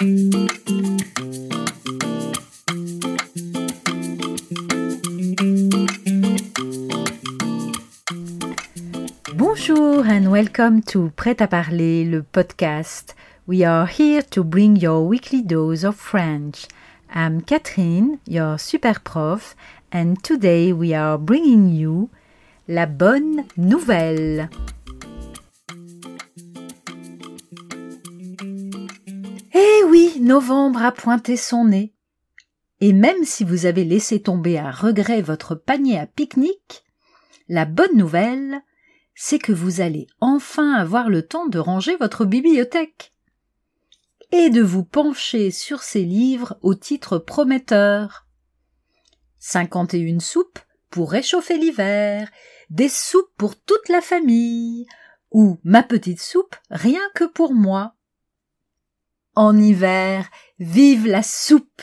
Bonjour and welcome to Prêt à parler, le podcast. We are here to bring your weekly dose of French. I'm Catherine, your super prof, and today we are bringing you la bonne nouvelle. Novembre a pointé son nez. Et même si vous avez laissé tomber à regret votre panier à pique-nique, la bonne nouvelle, c'est que vous allez enfin avoir le temps de ranger votre bibliothèque et de vous pencher sur ces livres au titre prometteur. Cinquante et une soupes pour réchauffer l'hiver, des soupes pour toute la famille, ou ma petite soupe rien que pour moi. En hiver, vive la soupe.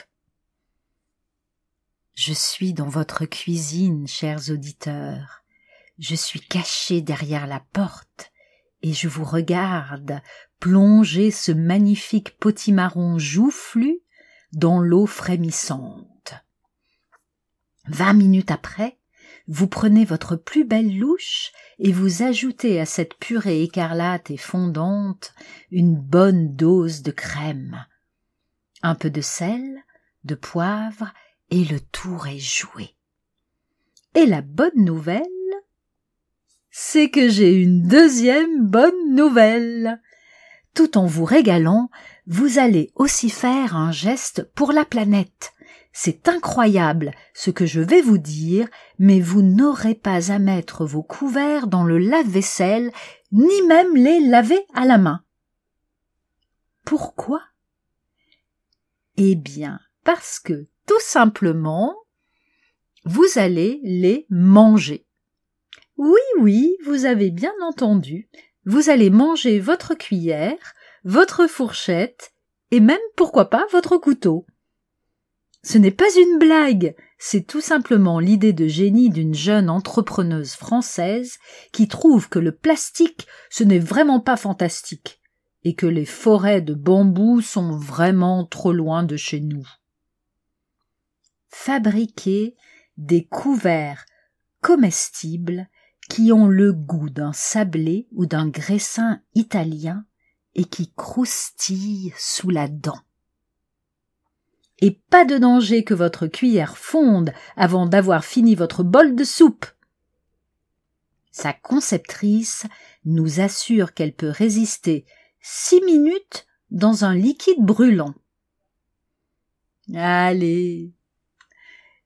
Je suis dans votre cuisine, chers auditeurs. Je suis caché derrière la porte et je vous regarde plonger ce magnifique potimarron joufflu dans l'eau frémissante. Vingt minutes après, vous prenez votre plus belle louche et vous ajoutez à cette purée écarlate et fondante une bonne dose de crème, un peu de sel, de poivre, et le tour est joué. Et la bonne nouvelle, c'est que j'ai une deuxième bonne nouvelle. Tout en vous régalant, vous allez aussi faire un geste pour la planète. C'est incroyable ce que je vais vous dire, mais vous n'aurez pas à mettre vos couverts dans le lave-vaisselle, ni même les laver à la main. Pourquoi? Eh bien, parce que, tout simplement, vous allez les manger. Oui, oui, vous avez bien entendu. Vous allez manger votre cuillère, votre fourchette, et même, pourquoi pas, votre couteau. Ce n'est pas une blague, c'est tout simplement l'idée de génie d'une jeune entrepreneuse française qui trouve que le plastique ce n'est vraiment pas fantastique, et que les forêts de bambou sont vraiment trop loin de chez nous. Fabriquer des couverts comestibles qui ont le goût d'un sablé ou d'un graissin italien et qui croustillent sous la dent. Et pas de danger que votre cuillère fonde avant d'avoir fini votre bol de soupe. Sa conceptrice nous assure qu'elle peut résister six minutes dans un liquide brûlant. Allez,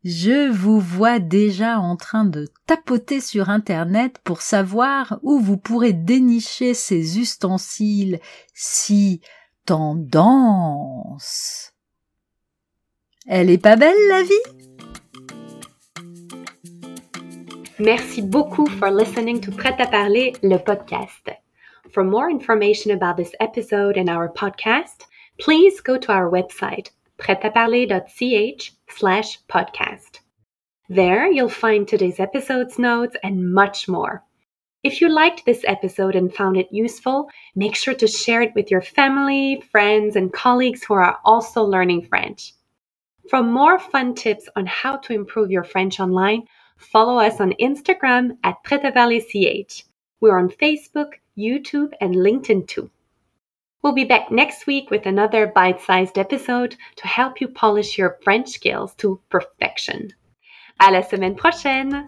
je vous vois déjà en train de tapoter sur Internet pour savoir où vous pourrez dénicher ces ustensiles si tendance. Elle est pas belle la vie? Merci beaucoup for listening to Prêt à parler, le podcast. For more information about this episode and our podcast, please go to our website pretaparler.ch slash podcast. There you'll find today's episode's notes and much more. If you liked this episode and found it useful, make sure to share it with your family, friends, and colleagues who are also learning French. For more fun tips on how to improve your French online, follow us on Instagram at PretaParlerCH. We're on Facebook, YouTube, and LinkedIn too. We'll be back next week with another bite sized episode to help you polish your French skills to perfection. À la semaine prochaine!